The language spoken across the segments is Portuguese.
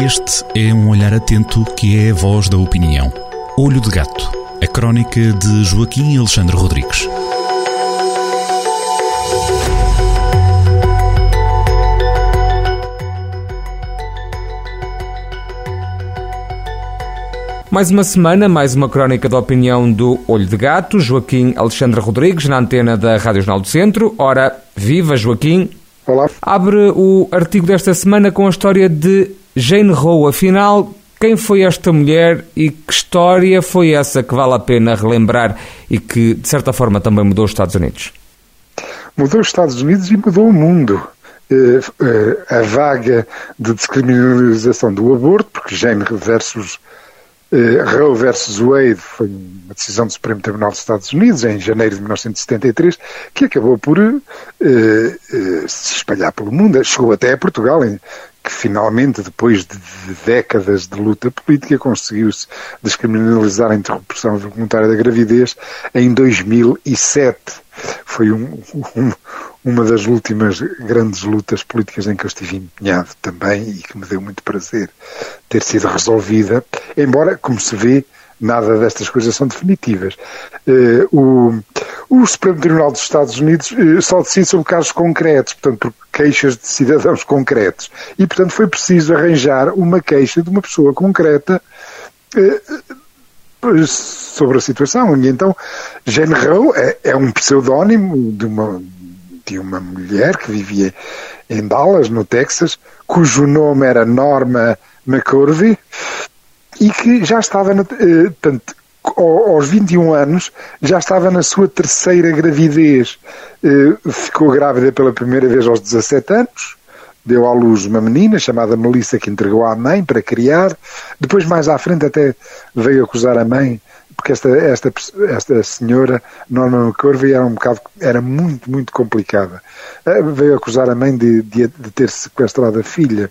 Este é um olhar atento que é a voz da opinião. Olho de Gato, a crónica de Joaquim Alexandre Rodrigues. Mais uma semana, mais uma crónica da opinião do Olho de Gato, Joaquim Alexandre Rodrigues, na antena da Rádio Jornal do Centro. Ora, viva Joaquim! Olá. Abre o artigo desta semana com a história de Jane Roe. Afinal, quem foi esta mulher e que história foi essa que vale a pena relembrar e que, de certa forma, também mudou os Estados Unidos? Mudou os Estados Unidos e mudou o mundo. Uh, uh, a vaga de descriminalização do aborto, porque Jane versus Uh, Roe versus Wade foi uma decisão do Supremo Tribunal dos Estados Unidos em janeiro de 1973 que acabou por se espalhar pelo mundo. Chegou até a Portugal, em, que finalmente, depois de, décadas de luta política, conseguiu-se descriminalizar a interrupção voluntária da gravidez em 2007. Foi um, um, uma das últimas grandes lutas políticas em que eu estive empenhado também e que me deu muito prazer ter sido resolvida, embora, como se vê, nada destas coisas são definitivas. Uh, o, o Supremo Tribunal dos Estados Unidos uh, só decide sobre casos concretos, portanto, por queixas de cidadãos concretos. E, portanto, foi preciso arranjar uma queixa de uma pessoa concreta uh, sobre a situação. E então, Jane Roe é, é um pseudónimo de uma de uma mulher que vivia em Dallas, no Texas, cujo nome era Norma McCurvey e que já estava, eh, tanto, aos 21 anos, já estava na sua terceira gravidez. Eh, ficou grávida pela primeira vez aos 17 anos, deu à luz uma menina chamada Melissa que entregou à mãe para criar. Depois, mais à frente, até veio acusar a mãe porque esta, esta, esta senhora, Norma McCurvey, era um bocado, era muito, muito complicada. Uh, veio acusar a mãe de, de, de ter sequestrado a filha.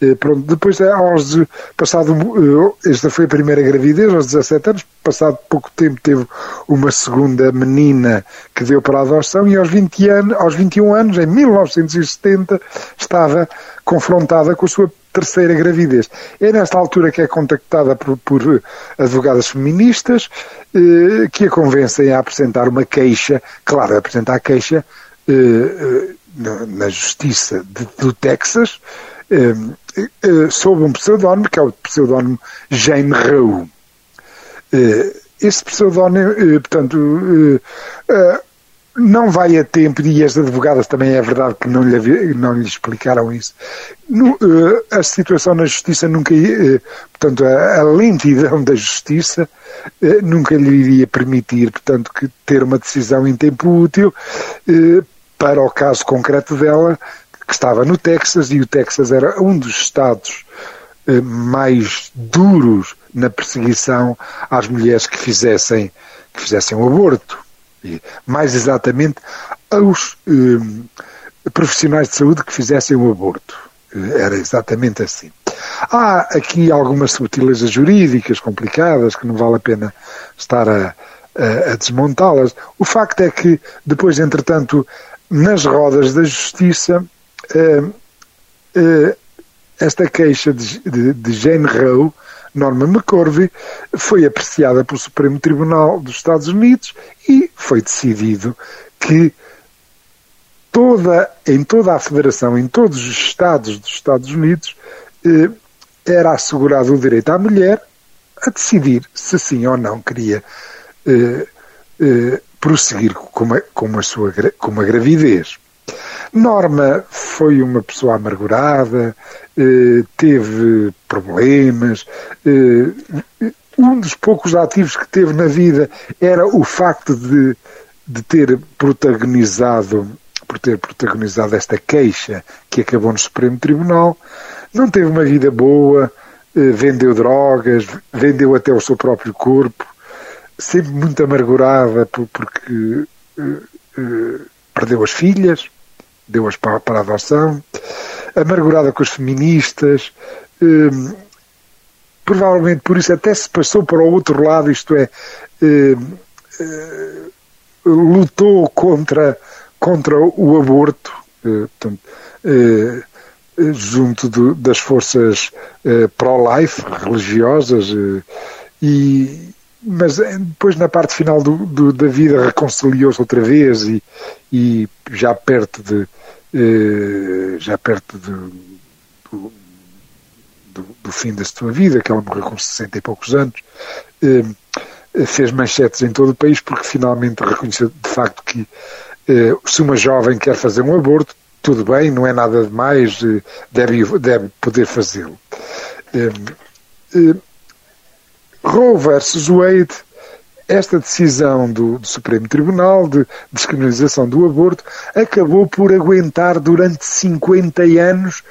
Uh, pronto, depois, aos, passado, uh, esta foi a primeira gravidez, aos 17 anos, passado pouco tempo teve uma segunda menina que deu para a adoção e aos, 20 anos, aos 21 anos, em 1970, estava confrontada com a sua terceira gravidez. É nesta altura que é contactada por, por advogadas feministas eh, que a convencem a apresentar uma queixa, claro, a apresentar queixa eh, eh na, Justiça de, do Texas eh, eh, sob um pseudónimo, que é o pseudónimo Jane. Eh, esse pseudónimo, portanto, não vai a tempo, e as advogadas também é verdade que não lhe, não lhe explicaram isso. No, uh, a situação na justiça nunca, uh, portanto, a, a, lentidão da justiça uh, nunca lhe iria permitir, portanto, que ter uma decisão em tempo útil para o caso concreto dela, que estava no Texas, e o Texas era um dos estados mais duros na perseguição às mulheres que fizessem, que fizessem aborto mais exatamente aos eh, profissionais de saúde que fizessem o aborto. Eh, era exatamente assim. Há aqui algumas subtilezas jurídicas complicadas que não vale a pena estar a, a, a desmontá-las. O facto é que, depois, entretanto, nas rodas da justiça, eh, eh, esta queixa de, de, de Jane Roe Norma McCorvey, foi apreciada pelo Supremo Tribunal dos Estados Unidos e foi decidido que toda, em toda a Federação, em todos os Estados dos Estados Unidos, eh, era assegurado o direito à mulher a decidir se sim ou não queria eh, eh, prosseguir com, a, com, a sua, com uma gravidez. Norma foi uma pessoa amargurada, eh, teve problemas. Eh, um dos poucos ativos que teve na vida era o facto de, de ter protagonizado por ter protagonizado esta queixa que acabou no Supremo Tribunal. Não teve uma vida boa, eh, vendeu drogas, vendeu até o seu próprio corpo, sempre muito amargurada porque perdeu as filhas deu-as para, para a adoção, amargurada com as feministas, hum, provavelmente por isso até se passou para o outro lado, isto é, hum, hum, lutou contra, contra o aborto, portanto, junto do, das forças pro-life, religiosas, e, mas depois na parte final do, do, da vida reconciliou-se outra vez e, e já perto de uh, já perto de, do, do, fim da sua vida, que ela morreu com 60 e poucos anos, fez manchetes em todo o país porque finalmente reconheceu de facto que se uma jovem quer fazer um aborto tudo bem, não é nada demais, eh, deve, deve poder fazê-lo. Eh, eh, Roe versus Wade, esta decisão do, do, Supremo Tribunal de descriminalização do aborto acabou por aguentar durante 50 anos,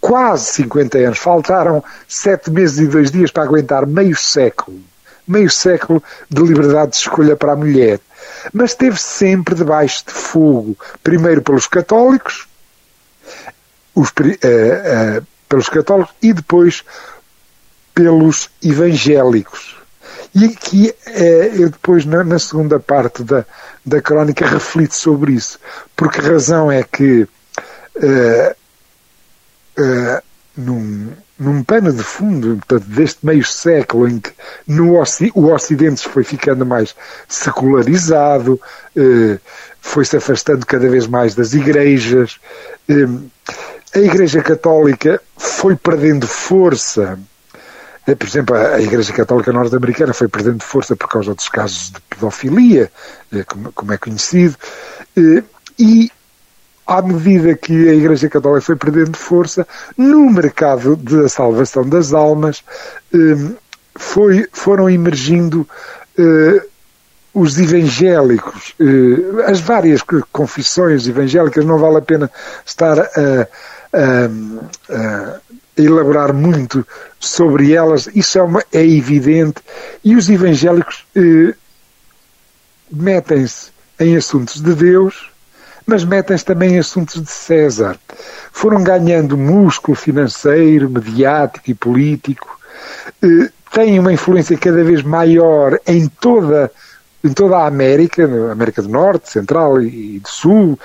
quase 50 anos, faltaram sete meses e dois dias para aguentar meio século, meio século de liberdade de escolha para a mulher. Mas esteve sempre debaixo de fogo, primeiro pelos católicos, os, uh, uh, pelos católicos e depois pelos evangélicos. E aqui uh, eu depois, na, na, segunda parte da, da crónica, reflito sobre isso. Porque a razão é que num, num pano de fundo, portanto, deste meio século em que no, o Ocidente foi ficando mais secularizado, foi-se afastando cada vez mais das igrejas, a Igreja Católica foi perdendo força. Eh, por exemplo, a Igreja Católica norte-americana foi perdendo força por causa dos casos de pedofilia, eh, como é conhecido, eh, e à medida que a Igreja Católica foi perdendo força, no mercado da salvação das almas, foi, foram emergindo os evangélicos, as várias confissões evangélicas, não vale a pena estar a a, a elaborar muito sobre elas, isso é, uma, é evidente, e os evangélicos eh, metem-se em assuntos de Deus, mas metem-se também em assuntos de César. Foram ganhando músculo financeiro, mediático e político, eh, têm uma influência cada vez maior em toda em toda a América, América do Norte, Central e do Sul,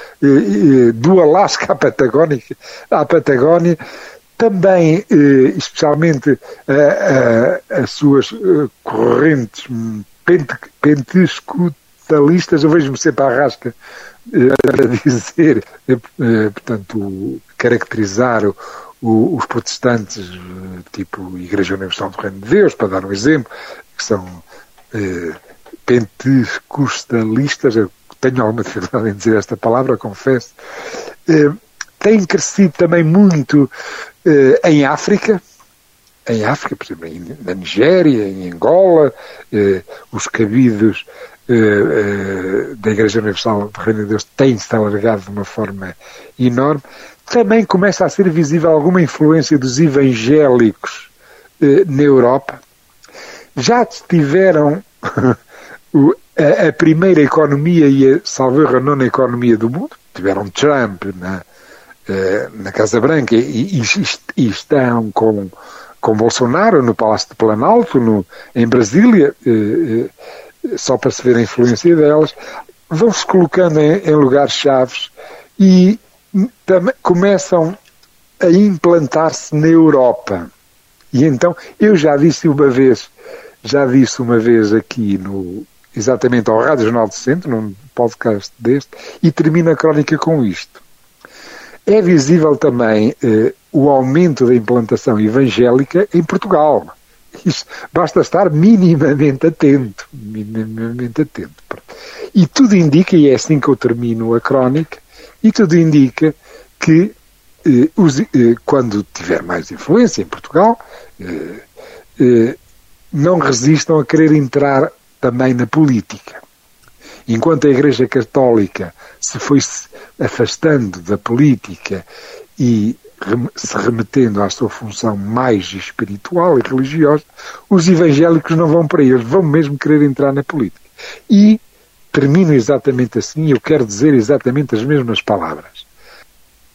do Alasca à Patagónia, à Patagónia também, eh, especialmente, as suas eh, correntes pentecostalistas, eu vejo-me sempre à rasca eh, a dizer, portanto, caracterizar os protestantes, tipo Igreja Universal do Reino de Deus, para dar um exemplo, que são pentecostalistas, eu tenho alguma dificuldade em dizer esta palavra, confesso, eh, têm crescido também muito eh, em África, em África, por exemplo, na Nigéria, em Angola, eh, os cabidos eh, eh, da Igreja Universal do Reino de Deus têm-se alargado de uma forma enorme. Também começa a ser visível alguma influência dos evangélicos eh, na Europa. Já tiveram a, a, primeira economia e a, salvo a nona economia do mundo, tiveram Trump na, eh, na Casa Branca e, e, estão com, com Bolsonaro no Palácio de Planalto, no, em Brasília, eh, eh, só para se ver a influência delas, vão-se colocando em, em lugares chaves e também começam a implantar-se na Europa. E então, eu já disse uma vez, já disse uma vez aqui no, exatamente ao Rádio Jornal do Centro, num podcast deste, e termina a crónica com isto. É visível também eh, o aumento da implantação evangélica em Portugal. Isso, basta estar minimamente atento, minimamente atento. E tudo indica, e é assim que eu termino a crónica, e tudo indica que eh, os, eh, quando tiver mais influência em Portugal, eh, eh, não resistam a querer entrar também na política. Enquanto a Igreja Católica se foi afastando da política e se remetendo à sua função mais espiritual e religiosa, os evangélicos não vão para eles, vão mesmo querer entrar na política. E termino exatamente assim, eu quero dizer exatamente as mesmas palavras.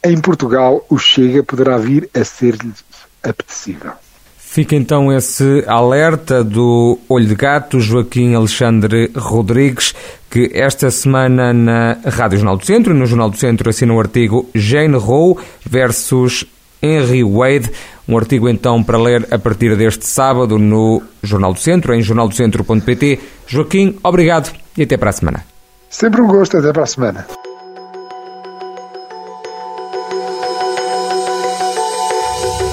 Em Portugal, o Chega poderá vir a ser-lhes apetecível. Fica então esse alerta do Olho de Gato, Joaquim Alexandre Rodrigues, que esta semana na Rádio Jornal do Centro, no Jornal do Centro, assina o artigo Jane Roe versus Henry Wade. Um artigo então para ler a partir deste sábado no Jornal do Centro, em jornaldocentro.pt. Joaquim, obrigado e até para a semana. Sempre um gosto, até para a semana.